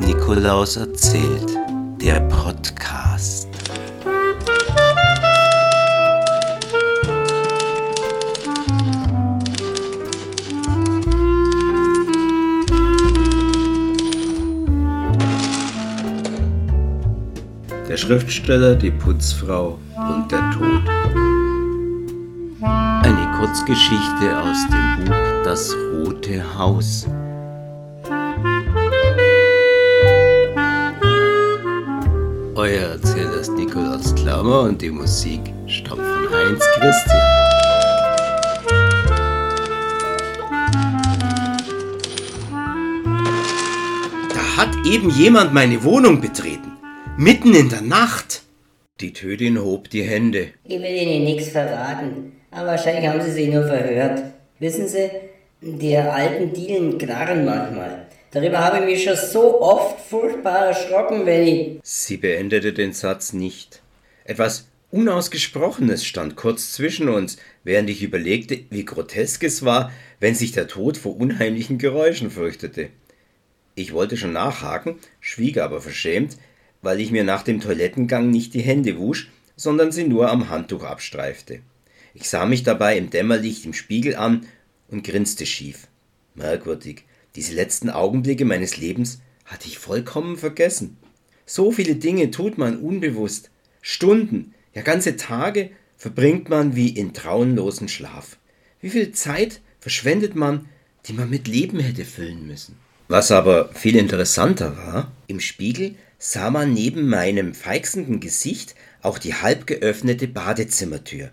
Nikolaus erzählt, der Podcast. Schriftsteller, die Putzfrau und der Tod. Eine Kurzgeschichte aus dem Buch Das Rote Haus. Euer Erzähler ist Nikolaus Klammer und die Musik stammt von Heinz Christian. Da hat eben jemand meine Wohnung betreten. Mitten in der Nacht. Die Tötin hob die Hände. Ich will Ihnen nichts verraten, aber wahrscheinlich haben Sie sich nur verhört. Wissen Sie, die alten Dielen knarren manchmal. Darüber habe ich mich schon so oft furchtbar erschrocken, wenn ich... Sie beendete den Satz nicht. Etwas Unausgesprochenes stand kurz zwischen uns, während ich überlegte, wie grotesk es war, wenn sich der Tod vor unheimlichen Geräuschen fürchtete. Ich wollte schon nachhaken, schwieg aber verschämt, weil ich mir nach dem Toilettengang nicht die Hände wusch, sondern sie nur am Handtuch abstreifte. Ich sah mich dabei im Dämmerlicht im Spiegel an und grinste schief. Merkwürdig, diese letzten Augenblicke meines Lebens hatte ich vollkommen vergessen. So viele Dinge tut man unbewusst. Stunden, ja ganze Tage verbringt man wie in traumlosen Schlaf. Wie viel Zeit verschwendet man, die man mit Leben hätte füllen müssen? Was aber viel interessanter war, im Spiegel sah man neben meinem feixenden Gesicht auch die halb geöffnete Badezimmertür.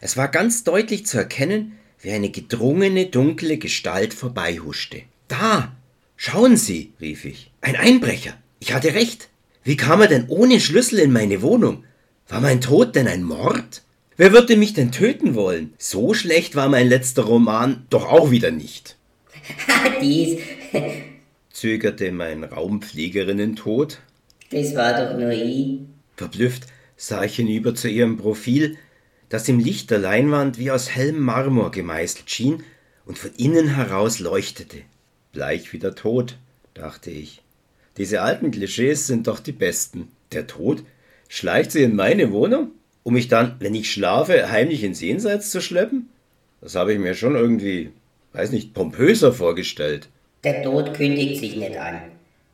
Es war ganz deutlich zu erkennen, wie eine gedrungene dunkle Gestalt vorbeihuschte. Da. Schauen Sie, rief ich. Ein Einbrecher. Ich hatte recht. Wie kam er denn ohne Schlüssel in meine Wohnung? War mein Tod denn ein Mord? Wer würde mich denn töten wollen? So schlecht war mein letzter Roman doch auch wieder nicht. Dies, zögerte mein Raumpflegerinnen-Tod. Das war doch nur ich. Verblüfft sah ich hinüber zu ihrem Profil, das im Licht der Leinwand wie aus hellem Marmor gemeißelt schien und von innen heraus leuchtete. Bleich wie der Tod, dachte ich. Diese alten Klischees sind doch die besten. Der Tod schleicht sie in meine Wohnung, um mich dann, wenn ich schlafe, heimlich ins Jenseits zu schleppen? Das habe ich mir schon irgendwie, weiß nicht, pompöser vorgestellt. Der Tod kündigt sich nicht an.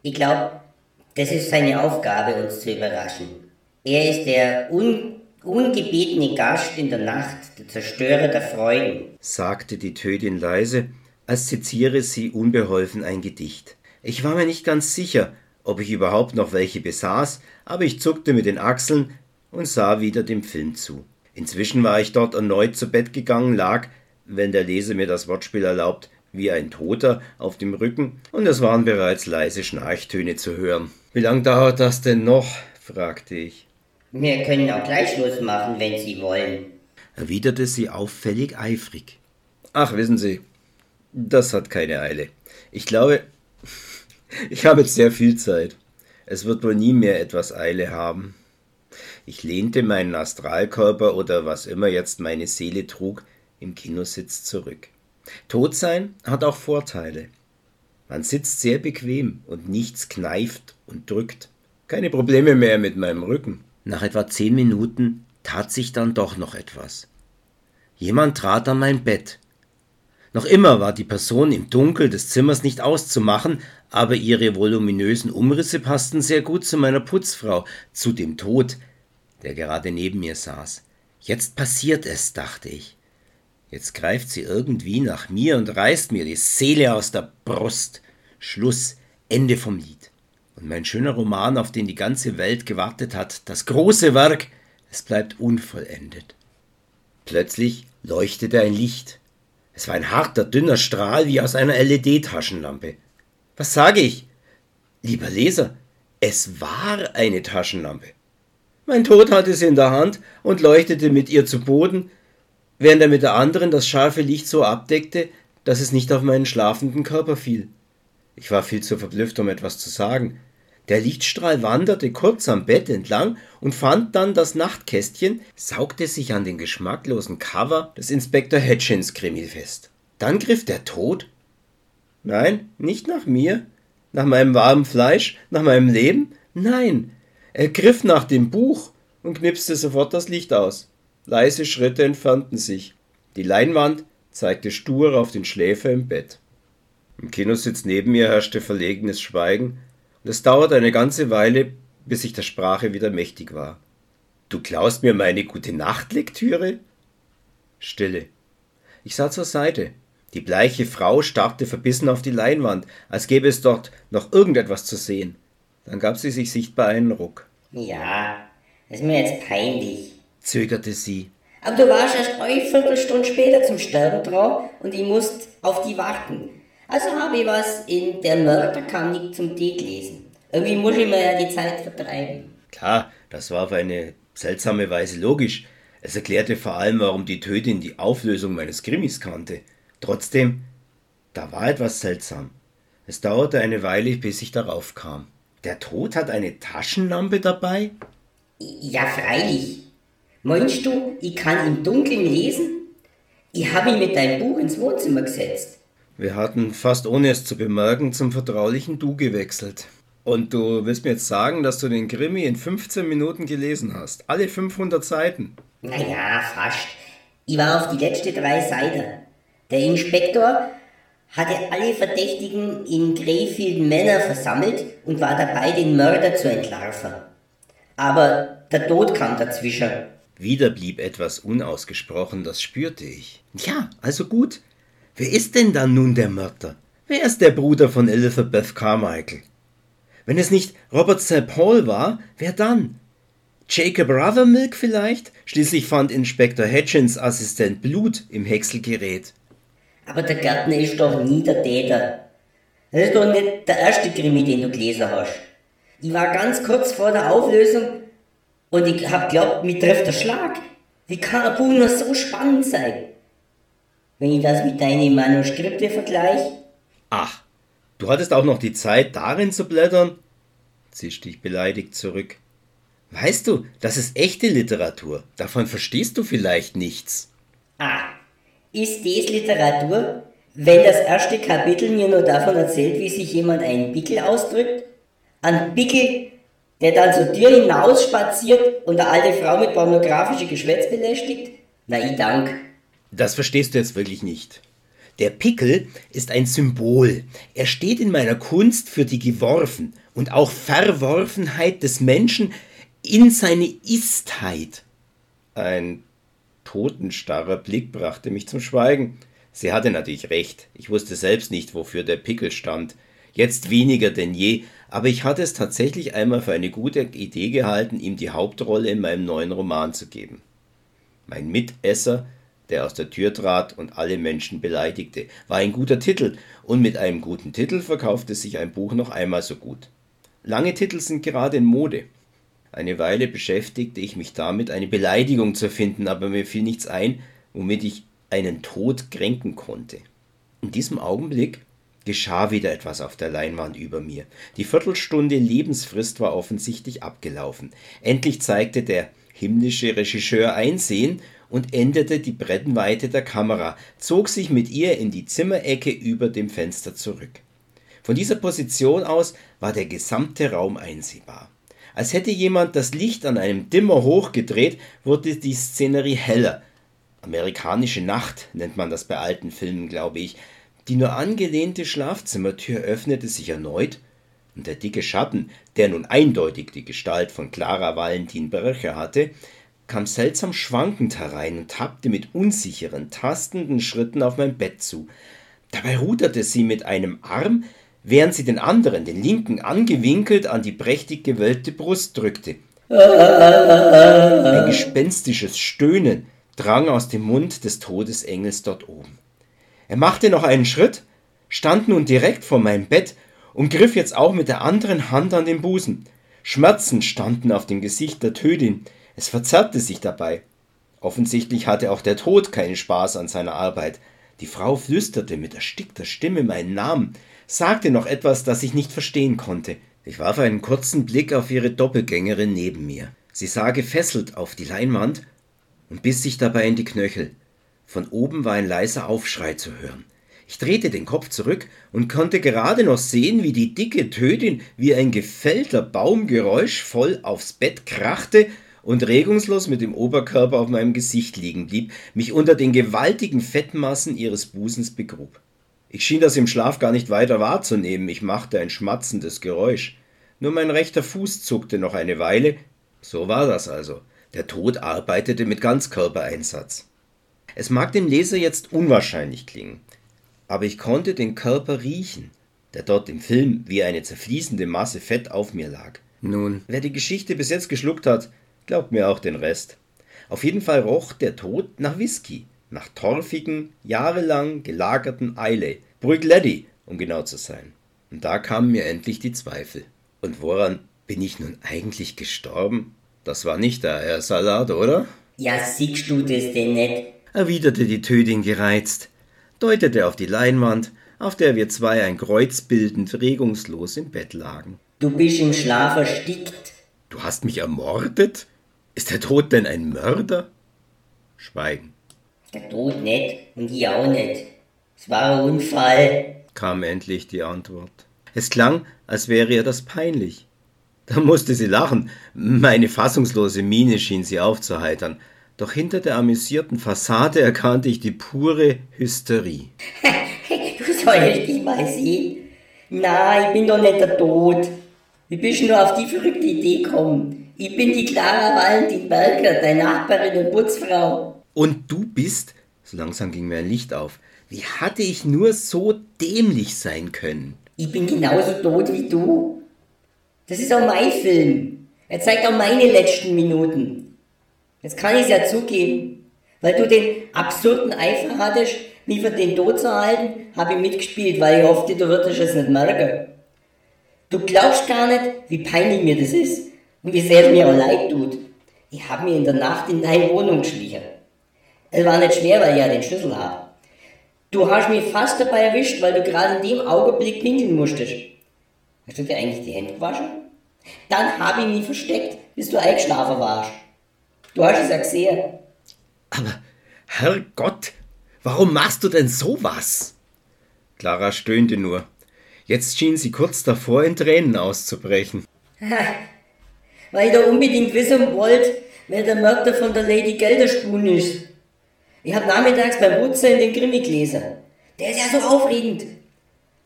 Ich glaube, das ist seine Aufgabe, uns zu überraschen. Er ist der un ungebetene Gast in der Nacht, der Zerstörer der Freuden. sagte die Tötin leise, als zitiere sie unbeholfen ein Gedicht. Ich war mir nicht ganz sicher, ob ich überhaupt noch welche besaß, aber ich zuckte mit den Achseln und sah wieder dem Film zu. Inzwischen war ich dort erneut zu Bett gegangen, lag, wenn der Leser mir das Wortspiel erlaubt, wie ein Toter auf dem Rücken, und es waren bereits leise Schnarchtöne zu hören. Wie lang dauert das denn noch? fragte ich. Wir können auch gleich Schluss machen, wenn Sie wollen. erwiderte sie auffällig eifrig. Ach, wissen Sie, das hat keine Eile. Ich glaube, ich habe jetzt sehr viel Zeit. Es wird wohl nie mehr etwas Eile haben. Ich lehnte meinen Astralkörper oder was immer jetzt meine Seele trug im Kinositz zurück. Tot sein hat auch Vorteile. Man sitzt sehr bequem und nichts kneift und drückt. Keine Probleme mehr mit meinem Rücken. Nach etwa zehn Minuten tat sich dann doch noch etwas. Jemand trat an mein Bett. Noch immer war die Person im Dunkel des Zimmers nicht auszumachen, aber ihre voluminösen Umrisse passten sehr gut zu meiner Putzfrau, zu dem Tod, der gerade neben mir saß. Jetzt passiert es, dachte ich. Jetzt greift sie irgendwie nach mir und reißt mir die Seele aus der Brust. Schluss, Ende vom Lied. Und mein schöner Roman, auf den die ganze Welt gewartet hat, das große Werk, es bleibt unvollendet. Plötzlich leuchtete ein Licht. Es war ein harter, dünner Strahl wie aus einer LED-Taschenlampe. Was sage ich? Lieber Leser, es war eine Taschenlampe. Mein Tod hatte sie in der Hand und leuchtete mit ihr zu Boden, während er mit der anderen das scharfe Licht so abdeckte, dass es nicht auf meinen schlafenden Körper fiel. Ich war viel zu verblüfft, um etwas zu sagen. Der Lichtstrahl wanderte kurz am Bett entlang und fand dann das Nachtkästchen, saugte sich an den geschmacklosen Cover des Inspektor Hitchins Krimi fest. Dann griff der Tod. Nein, nicht nach mir, nach meinem warmen Fleisch, nach meinem Leben. Nein, er griff nach dem Buch und knipste sofort das Licht aus. Leise Schritte entfernten sich. Die Leinwand zeigte stur auf den Schläfer im Bett. Im Kinositz neben mir herrschte verlegenes Schweigen, und es dauerte eine ganze Weile, bis ich der Sprache wieder mächtig war. Du klaust mir meine gute Nachtlektüre? Stille. Ich sah zur Seite. Die bleiche Frau starrte verbissen auf die Leinwand, als gäbe es dort noch irgendetwas zu sehen. Dann gab sie sich sichtbar einen Ruck. Ja, ist mir jetzt peinlich, zögerte sie. Aber du warst erst eine Viertelstunde später zum Sterben dran und ich musste auf die warten. Also habe ich was in Der Mörder kam nicht zum Tee gelesen. Irgendwie muss ich mir ja die Zeit vertreiben. Klar, das war auf eine seltsame Weise logisch. Es erklärte vor allem, warum die Tötin die Auflösung meines Krimis kannte. Trotzdem, da war etwas seltsam. Es dauerte eine Weile, bis ich darauf kam. Der Tod hat eine Taschenlampe dabei? Ja, freilich. Meinst du, ich kann im Dunkeln lesen? Ich habe ihn mit deinem Buch ins Wohnzimmer gesetzt. Wir hatten fast ohne es zu bemerken zum vertraulichen Du gewechselt. Und du willst mir jetzt sagen, dass du den Krimi in 15 Minuten gelesen hast? Alle 500 Seiten? Naja, fast. Ich war auf die letzte drei Seiten. Der Inspektor hatte alle Verdächtigen in Greyfield Männer versammelt und war dabei, den Mörder zu entlarven. Aber der Tod kam dazwischen. Wieder blieb etwas unausgesprochen, das spürte ich. Ja, also gut. Wer ist denn dann nun der Mörder? Wer ist der Bruder von Elizabeth Carmichael? Wenn es nicht Robert St. Paul war, wer dann? Jacob Rothermilk vielleicht? Schließlich fand Inspektor Hitchins Assistent Blut im Häckselgerät. Aber der Gärtner ist doch nie der Täter. Das ist doch nicht der erste Krimi, den du gelesen hast. Ich war ganz kurz vor der Auflösung und ich hab glaubt, mir trifft der Schlag. Wie kann ein Buch nur so spannend sein? Wenn ich das mit deinen Manuskripte vergleiche. Ach, du hattest auch noch die Zeit, darin zu blättern? zischte ich beleidigt zurück. Weißt du, das ist echte Literatur. Davon verstehst du vielleicht nichts. Ah, ist das Literatur, wenn das erste Kapitel mir nur davon erzählt, wie sich jemand einen Pickel ausdrückt? Ein Pickel, der dann zur Tür hinaus spaziert und eine alte Frau mit pornografischem Geschwätz belästigt? Na, ich dank. Das verstehst du jetzt wirklich nicht. Der Pickel ist ein Symbol. Er steht in meiner Kunst für die Geworfen und auch Verworfenheit des Menschen in seine Istheit. Ein totenstarrer Blick brachte mich zum Schweigen. Sie hatte natürlich recht. Ich wusste selbst nicht, wofür der Pickel stand. Jetzt weniger denn je, aber ich hatte es tatsächlich einmal für eine gute Idee gehalten, ihm die Hauptrolle in meinem neuen Roman zu geben. Mein Mitesser, der aus der Tür trat und alle Menschen beleidigte, war ein guter Titel, und mit einem guten Titel verkaufte sich ein Buch noch einmal so gut. Lange Titel sind gerade in Mode. Eine Weile beschäftigte ich mich damit, eine Beleidigung zu finden, aber mir fiel nichts ein, womit ich einen Tod kränken konnte. In diesem Augenblick geschah wieder etwas auf der Leinwand über mir. Die Viertelstunde Lebensfrist war offensichtlich abgelaufen. Endlich zeigte der himmlische Regisseur Einsehen und änderte die Brennweite der Kamera, zog sich mit ihr in die Zimmerecke über dem Fenster zurück. Von dieser Position aus war der gesamte Raum einsehbar. Als hätte jemand das Licht an einem Dimmer hochgedreht, wurde die Szenerie heller. Amerikanische Nacht nennt man das bei alten Filmen, glaube ich. Die nur angelehnte Schlafzimmertür öffnete sich erneut, und der dicke Schatten, der nun eindeutig die Gestalt von Clara Valentin Bercher hatte, kam seltsam schwankend herein und tappte mit unsicheren, tastenden Schritten auf mein Bett zu. Dabei ruderte sie mit einem Arm, während sie den anderen, den linken, angewinkelt an die prächtig gewölbte Brust drückte. Ein gespenstisches Stöhnen drang aus dem Mund des Todesengels dort oben. Er machte noch einen Schritt, stand nun direkt vor meinem Bett und griff jetzt auch mit der anderen Hand an den Busen. Schmerzen standen auf dem Gesicht der Tötin, es verzerrte sich dabei. Offensichtlich hatte auch der Tod keinen Spaß an seiner Arbeit. Die Frau flüsterte mit erstickter Stimme meinen Namen, sagte noch etwas, das ich nicht verstehen konnte. Ich warf einen kurzen Blick auf ihre Doppelgängerin neben mir. Sie sah gefesselt auf die Leinwand und biss sich dabei in die Knöchel. Von oben war ein leiser Aufschrei zu hören. Ich drehte den Kopf zurück und konnte gerade noch sehen, wie die dicke Tötin wie ein gefällter Baum geräuschvoll aufs Bett krachte und regungslos mit dem Oberkörper auf meinem Gesicht liegen blieb, mich unter den gewaltigen Fettmassen ihres Busens begrub. Ich schien das im Schlaf gar nicht weiter wahrzunehmen, ich machte ein schmatzendes Geräusch. Nur mein rechter Fuß zuckte noch eine Weile. So war das also. Der Tod arbeitete mit Ganzkörpereinsatz. Es mag dem Leser jetzt unwahrscheinlich klingen, aber ich konnte den Körper riechen, der dort im Film wie eine zerfließende Masse Fett auf mir lag. Nun, wer die Geschichte bis jetzt geschluckt hat, glaubt mir auch den Rest. Auf jeden Fall roch der Tod nach Whisky, nach torfigen, jahrelang gelagerten Eile, Brügleddy, um genau zu sein. Und da kamen mir endlich die Zweifel. Und woran bin ich nun eigentlich gestorben? Das war nicht der Herr Salat, oder? Ja, siehst du das denn nicht? Erwiderte die Tötin gereizt deutete auf die Leinwand, auf der wir zwei ein Kreuz bildend regungslos im Bett lagen. Du bist im Schlaf erstickt. Du hast mich ermordet? Ist der Tod denn ein Mörder? Schweigen. Der Tod nicht und ich auch nicht. Es war ein Unfall, kam endlich die Antwort. Es klang, als wäre ihr das peinlich. Da musste sie lachen. Meine fassungslose Miene schien sie aufzuheitern doch hinter der amüsierten Fassade erkannte ich die pure Hysterie. du sollst dich mal sehen. Na, ich bin doch nicht der Tod. Wie bist du nur auf die verrückte Idee gekommen? Ich bin die Clara Valentin Berger, deine Nachbarin und Putzfrau. Und du bist, so langsam ging mir ein Licht auf, wie hatte ich nur so dämlich sein können? Ich bin genauso tot wie du. Das ist auch mein Film. Er zeigt auch meine letzten Minuten. Jetzt kann ich ja zugeben, weil du den absurden Eifer hattest, mich für den Tod zu halten, habe ich mitgespielt, weil ich hoffte, du würdest es nicht merken. Du glaubst gar nicht, wie peinlich mir das ist und wie sehr es mir auch leid tut. Ich habe mir in der Nacht in deine Wohnung geschlichen. Es war nicht schwer, weil ich ja den Schlüssel habe. Du hast mich fast dabei erwischt, weil du gerade in dem Augenblick pinkeln musstest. Hast du dir eigentlich die Hände gewaschen? Dann habe ich mich versteckt, bis du eingeschlafen warst. Du hast es ja gesehen. Aber, Herrgott, warum machst du denn sowas? Clara stöhnte nur. Jetzt schien sie kurz davor, in Tränen auszubrechen. Weil ich da unbedingt wissen wollt, wer der Mörder von der Lady Gelderspun ist. Ich hab nachmittags beim Putzen in den Krimi gelesen. Der ist ja so aufregend.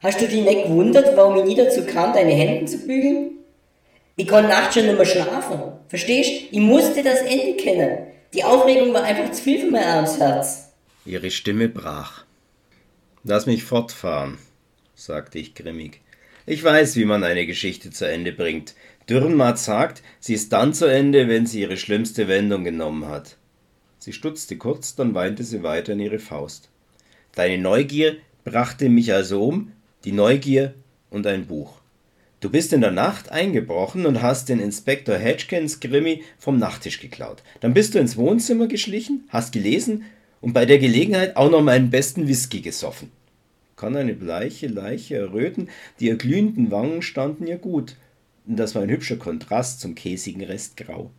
Hast du dich nicht gewundert, warum ich nie dazu kam, deine Hände zu bügeln? Ich konnte nachts schon nicht mehr schlafen. Verstehst? Ich musste das Ende kennen. Die Aufregung war einfach zu viel für mein armes Herz. Ihre Stimme brach. Lass mich fortfahren, sagte ich grimmig. Ich weiß, wie man eine Geschichte zu Ende bringt. Dürrenmatt sagt, sie ist dann zu Ende, wenn sie ihre schlimmste Wendung genommen hat. Sie stutzte kurz, dann weinte sie weiter in ihre Faust. Deine Neugier brachte mich also um, die Neugier und ein Buch. Du bist in der Nacht eingebrochen und hast den Inspektor Hedgkins Krimi vom Nachttisch geklaut. Dann bist du ins Wohnzimmer geschlichen, hast gelesen und bei der Gelegenheit auch noch meinen besten Whisky gesoffen. Kann eine bleiche Leiche erröten, die ihr glühenden Wangen standen ihr gut. Das war ein hübscher Kontrast zum käsigen Restgrau.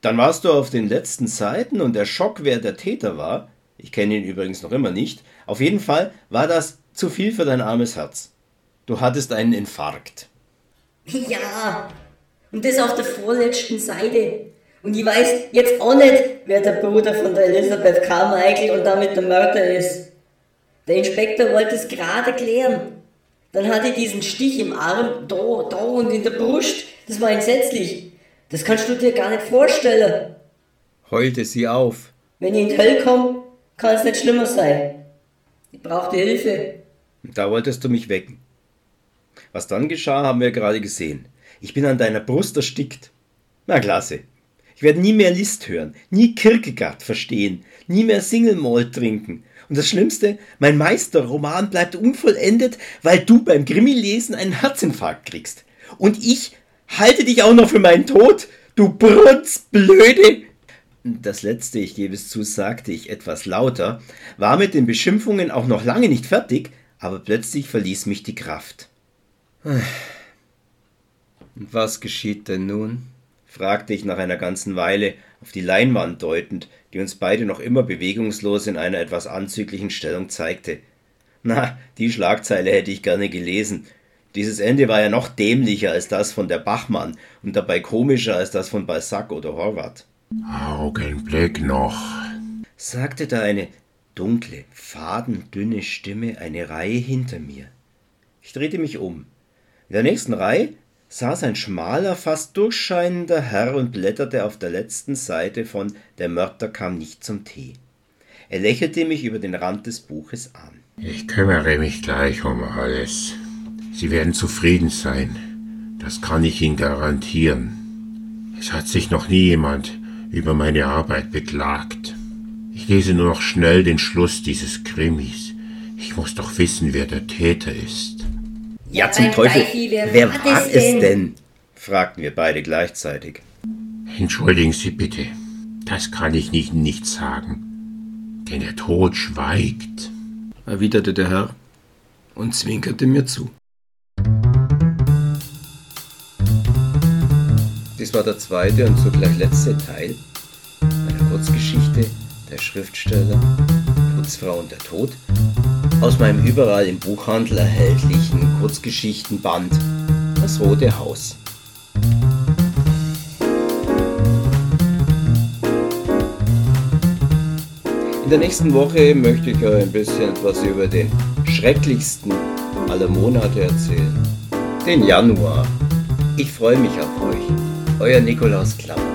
Dann warst du auf den letzten Seiten und der Schock, wer der Täter war, ich kenne ihn übrigens noch immer nicht, auf jeden Fall war das zu viel für dein armes Herz. Du hattest einen Infarkt. Ja, und das auf der vorletzten Seite. Und ich weiß jetzt auch nicht, wer der Bruder von der Elisabeth Carmichael und damit der Mörder ist. Der Inspektor wollte es gerade klären. Dann hatte ich diesen Stich im Arm, da, da und in der Brust. Das war entsetzlich. Das kannst du dir gar nicht vorstellen. Heulte sie auf. Wenn ich in die Hölle komme, kann es nicht schlimmer sein. Ich brauchte Hilfe. Da wolltest du mich wecken. Was dann geschah, haben wir gerade gesehen. Ich bin an deiner Brust erstickt. Na klasse. Ich werde nie mehr List hören, nie Kierkegaard verstehen, nie mehr Single Malt trinken. Und das Schlimmste, mein Meisterroman bleibt unvollendet, weil du beim Krimi-Lesen einen Herzinfarkt kriegst. Und ich halte dich auch noch für meinen Tod, du Brutzblöde! Das letzte, ich gebe es zu, sagte ich etwas lauter, war mit den Beschimpfungen auch noch lange nicht fertig, aber plötzlich verließ mich die Kraft. Und was geschieht denn nun? fragte ich nach einer ganzen Weile auf die Leinwand deutend, die uns beide noch immer bewegungslos in einer etwas anzüglichen Stellung zeigte. Na, die Schlagzeile hätte ich gerne gelesen. Dieses Ende war ja noch dämlicher als das von der Bachmann und dabei komischer als das von Balzac oder Horvath. Augenblick noch, sagte da eine dunkle, fadendünne Stimme eine Reihe hinter mir. Ich drehte mich um. In der nächsten Reihe saß ein schmaler, fast durchscheinender Herr und blätterte auf der letzten Seite von Der Mörder kam nicht zum Tee. Er lächelte mich über den Rand des Buches an. Ich kümmere mich gleich um alles. Sie werden zufrieden sein. Das kann ich Ihnen garantieren. Es hat sich noch nie jemand über meine Arbeit beklagt. Ich lese nur noch schnell den Schluss dieses Krimis. Ich muss doch wissen, wer der Täter ist. Ja, zum Teufel, wer, war, es denn? denn? fragten wir beide gleichzeitig. Entschuldigen Sie bitte, das kann ich nicht, nicht sagen, denn der Tod schweigt, erwiderte der Herr und zwinkerte mir zu. Dies war der zweite und zugleich letzte Teil meiner Kurzgeschichte Der Schriftsteller, Putzfrau und der Tod aus meinem überall im Buchhandel erhältlichen Kurzgeschichtenband Das Rote Haus. In der nächsten Woche möchte ich euch ein bisschen etwas über den schrecklichsten aller Monate erzählen. Den Januar. Ich freue mich auf euch. Euer Nikolaus Klapp.